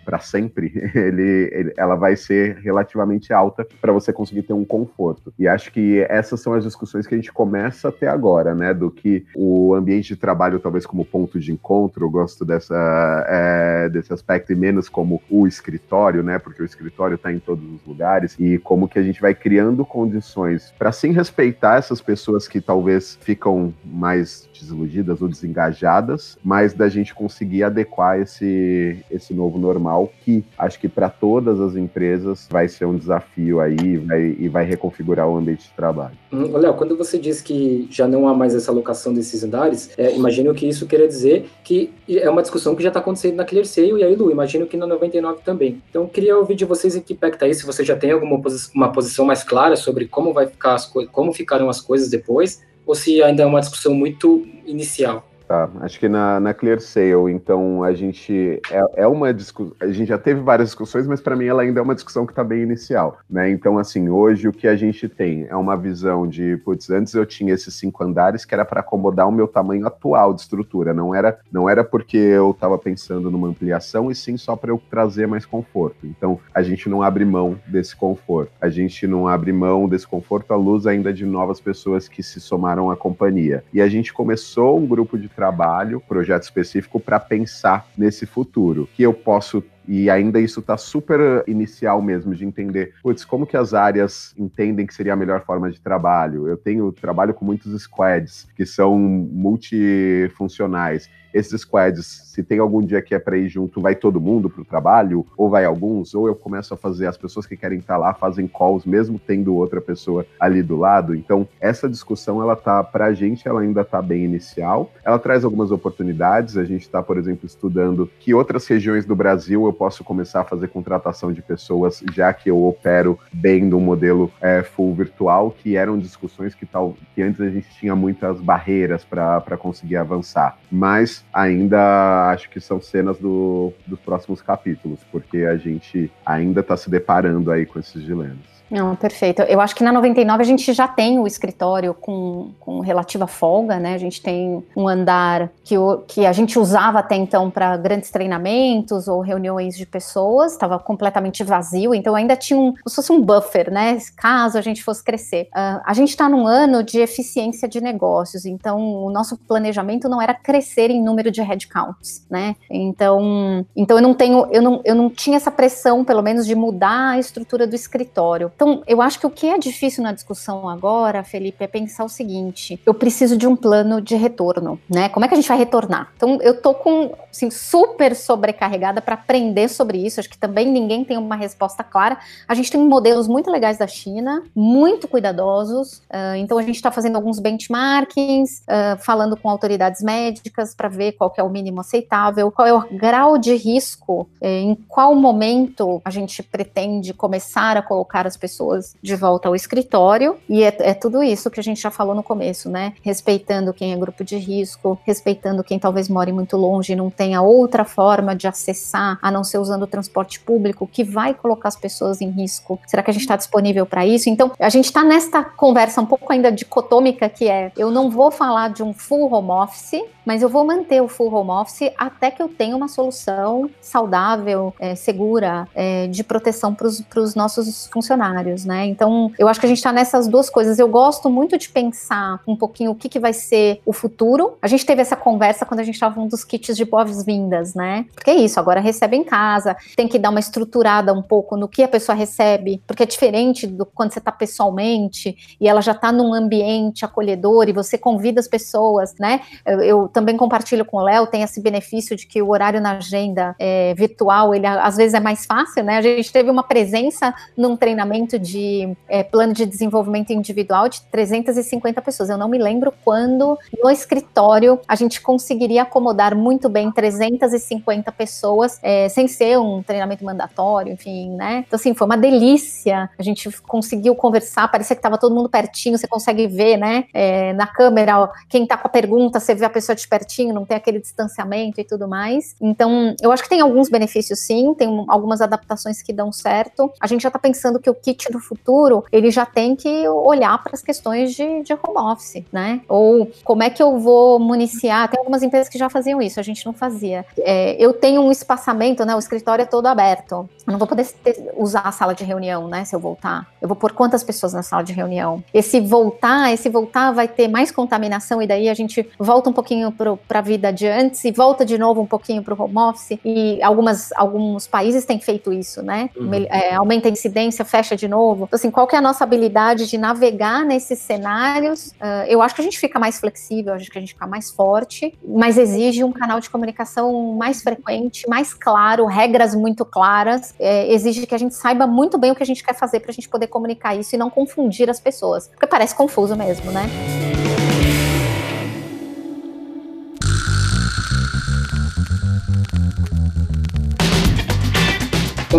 para sempre, ele, ele, ela vai ser relativamente alta para você conseguir ter um conforto. E acho que essas são as discussões que a gente começa até agora, né? Do que o ambiente de trabalho, talvez como ponto de encontro, eu gosto dessa, é, desse aspecto, e menos como o escritório, né? Porque o escritório está em todos os lugares, e como que a gente vai criando condições para sim respeitar essas pessoas que talvez ficam mais desiludidas ou desengajadas, mas da gente conseguir adequar esse, esse novo normal, que acho que para todas as empresas vai ser um desafio aí vai, e vai reconfigurar o ambiente de trabalho. Hum, Léo, quando você diz que já não há mais essa alocação desses andares, é, imagino que isso queria dizer que é uma discussão que já está acontecendo na Clear Sale e aí, Lu, imagino que na 99 também. Então, queria ouvir de vocês em que pé está aí, se você já tem alguma posi uma posição mais clara sobre como vai ficar as como ficarão as coisas depois, ou se ainda é uma discussão muito inicial. Tá, acho que na, na Clear Sale, então, a gente é, é uma discussão, a gente já teve várias discussões, mas para mim ela ainda é uma discussão que está bem inicial, né? Então, assim, hoje o que a gente tem é uma visão de, putz, antes eu tinha esses cinco andares que era para acomodar o meu tamanho atual de estrutura, não era, não era porque eu estava pensando numa ampliação e sim só para eu trazer mais conforto. Então, a gente não abre mão desse conforto, a gente não abre mão desse conforto à luz ainda de novas pessoas que se somaram à companhia. E a gente começou um grupo de trabalho, projeto específico, para pensar nesse futuro, que eu posso e ainda isso está super inicial mesmo de entender, putz, como que as áreas entendem que seria a melhor forma de trabalho. Eu tenho trabalho com muitos squads que são multifuncionais esses squads, se tem algum dia que é para ir junto, vai todo mundo para o trabalho, ou vai alguns, ou eu começo a fazer, as pessoas que querem estar tá lá fazem calls, mesmo tendo outra pessoa ali do lado. Então, essa discussão, ela tá, para a gente, ela ainda está bem inicial. Ela traz algumas oportunidades. A gente está, por exemplo, estudando que outras regiões do Brasil eu posso começar a fazer contratação de pessoas, já que eu opero bem no modelo é, full virtual, que eram discussões que, tal, que antes a gente tinha muitas barreiras para conseguir avançar. Mas ainda acho que são cenas do, dos próximos capítulos, porque a gente ainda está se deparando aí com esses dilemas. Não, perfeito. Eu acho que na 99 a gente já tem o escritório com, com relativa folga, né? A gente tem um andar que, o, que a gente usava até então para grandes treinamentos ou reuniões de pessoas, estava completamente vazio, então ainda tinha um, como se fosse um buffer, né? Caso a gente fosse crescer. Uh, a gente está num ano de eficiência de negócios, então o nosso planejamento não era crescer em número de headcounts, né? Então, então eu não tenho, eu não, eu não tinha essa pressão, pelo menos, de mudar a estrutura do escritório. Então, eu acho que o que é difícil na discussão agora, Felipe, é pensar o seguinte: eu preciso de um plano de retorno, né? Como é que a gente vai retornar? Então, eu tô com assim, super sobrecarregada para aprender sobre isso. Acho que também ninguém tem uma resposta clara. A gente tem modelos muito legais da China, muito cuidadosos. Uh, então, a gente está fazendo alguns benchmarkings, uh, falando com autoridades médicas para ver qual é o mínimo aceitável, qual é o grau de risco, eh, em qual momento a gente pretende começar a colocar as pessoas de volta ao escritório, e é, é, tudo isso que a gente já falou no começo, né? Respeitando quem é grupo de risco, respeitando quem talvez more muito longe e não tenha outra forma de acessar, a não ser usando o transporte público, que vai colocar as pessoas em risco. Será que a gente está disponível para isso? Então, a gente está nesta conversa um pouco ainda dicotômica, que é: eu não vou falar de um full home office, mas eu vou manter o full home office até que eu tenha uma solução saudável, é, segura, é, de proteção para os nossos funcionários, né? Então, eu acho que a gente está nessas duas coisas. Eu gosto muito de pensar um pouquinho o que, que vai ser o futuro. A gente teve essa conversa quando a gente estava um dos kits de boas-vindas, né? Porque é isso, agora recebe em casa, tem que dar uma estruturada um pouco no que a pessoa recebe, porque é diferente do quando você está pessoalmente e ela já está num ambiente acolhedor e você convida as pessoas, né? Eu, eu também compartilho com o Léo, tem esse benefício de que o horário na agenda é, virtual, ele às vezes é mais fácil, né? A gente teve uma presença num treinamento de é, plano de desenvolvimento individual de 350 pessoas. Eu não me lembro quando no escritório a gente conseguiria acomodar muito bem 350 pessoas é, sem ser um treinamento mandatório, enfim, né? Então, assim, foi uma delícia. A gente conseguiu conversar, parecia que estava todo mundo pertinho, você consegue ver, né? É, na câmera, ó, quem está com a pergunta, você vê a pessoa de pertinho, não tem aquele distanciamento e tudo mais. Então, eu acho que tem alguns benefícios sim, tem algumas adaptações que dão certo. A gente já está pensando que o kit do futuro, ele já tem que olhar para as questões de, de home office, né? Ou como é que eu vou municiar? Tem algumas empresas que já faziam isso, a gente não fazia. É, eu tenho um espaçamento, né? O escritório é todo aberto. Eu não vou poder ter, usar a sala de reunião, né? Se eu voltar. Eu vou pôr quantas pessoas na sala de reunião? Esse voltar, esse voltar vai ter mais contaminação e daí a gente volta um pouquinho para a vida de antes e volta de novo um pouquinho para o home office. E algumas, alguns países têm feito isso, né? Uhum. É, aumenta a incidência, fecha de novo. Então, assim, qual que é a nossa habilidade de navegar nesses cenários? Uh, eu acho que a gente fica mais flexível, acho que a gente fica mais forte, mas exige um canal de comunicação mais frequente, mais claro, regras muito claras. É, exige que a gente saiba muito bem o que a gente quer fazer para a gente poder comunicar isso e não confundir as pessoas. Porque parece confuso mesmo, né?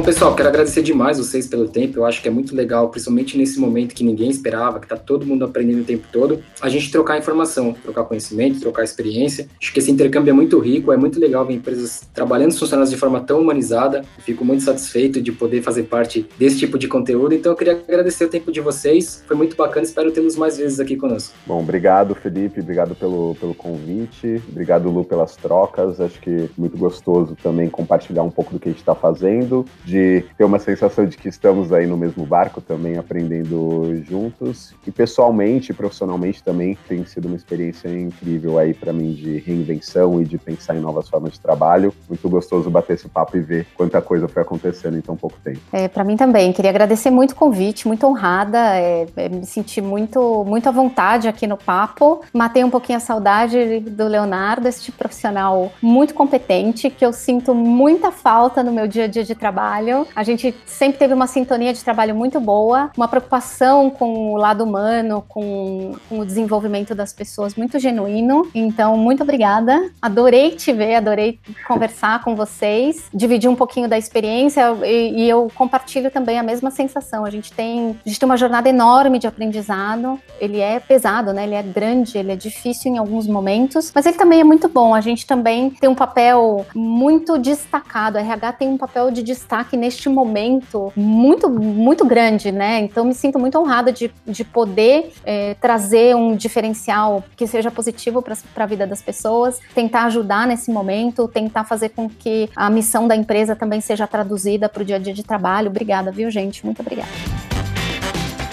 Pessoal, quero agradecer demais vocês pelo tempo. Eu acho que é muito legal, principalmente nesse momento que ninguém esperava, que tá todo mundo aprendendo o tempo todo, a gente trocar informação, trocar conhecimento, trocar experiência. Acho que esse intercâmbio é muito rico, é muito legal ver empresas trabalhando os funcionários de forma tão humanizada. Fico muito satisfeito de poder fazer parte desse tipo de conteúdo. Então, eu queria agradecer o tempo de vocês. Foi muito bacana, espero tê-los mais vezes aqui conosco. Bom, obrigado, Felipe. Obrigado pelo, pelo convite. Obrigado, Lu, pelas trocas. Acho que muito gostoso também compartilhar um pouco do que a gente está fazendo de ter uma sensação de que estamos aí no mesmo barco também aprendendo juntos. E pessoalmente, profissionalmente também tem sido uma experiência incrível aí para mim de reinvenção e de pensar em novas formas de trabalho. Muito gostoso bater esse papo e ver quanta coisa foi acontecendo em tão pouco tempo. É, para mim também. Queria agradecer muito o convite, muito honrada, é, é, me senti muito, muito à vontade aqui no papo. Matei um pouquinho a saudade do Leonardo, esse tipo profissional muito competente, que eu sinto muita falta no meu dia a dia de trabalho trabalho. A gente sempre teve uma sintonia de trabalho muito boa, uma preocupação com o lado humano, com, com o desenvolvimento das pessoas muito genuíno. Então, muito obrigada. Adorei te ver, adorei conversar com vocês, dividir um pouquinho da experiência e, e eu compartilho também a mesma sensação. A gente tem, a gente tem uma jornada enorme de aprendizado. Ele é pesado, né? Ele é grande, ele é difícil em alguns momentos, mas ele também é muito bom. A gente também tem um papel muito destacado. A RH tem um papel de destaque destaque neste momento muito, muito grande, né? Então me sinto muito honrada de, de poder é, trazer um diferencial que seja positivo para a vida das pessoas, tentar ajudar nesse momento, tentar fazer com que a missão da empresa também seja traduzida para o dia a dia de trabalho. Obrigada, viu, gente? Muito obrigada.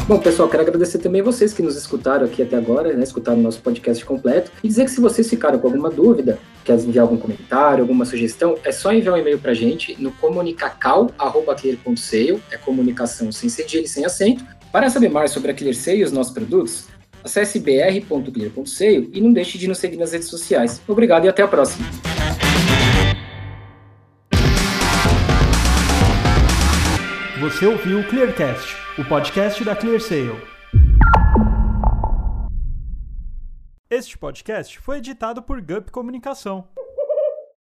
Bom, pessoal, quero agradecer também vocês que nos escutaram aqui até agora, né, escutaram o nosso podcast completo, e dizer que se vocês ficaram com alguma dúvida, quer enviar algum comentário, alguma sugestão, é só enviar um e-mail para a gente no comunicacal.clear.sale, é comunicação sem cedilha e sem acento. Para saber mais sobre a ClearSale e os nossos produtos, acesse br.clear.sale e não deixe de nos seguir nas redes sociais. Obrigado e até a próxima! Você ouviu o Clearcast, o podcast da ClearSale. Este podcast foi editado por Gup Comunicação.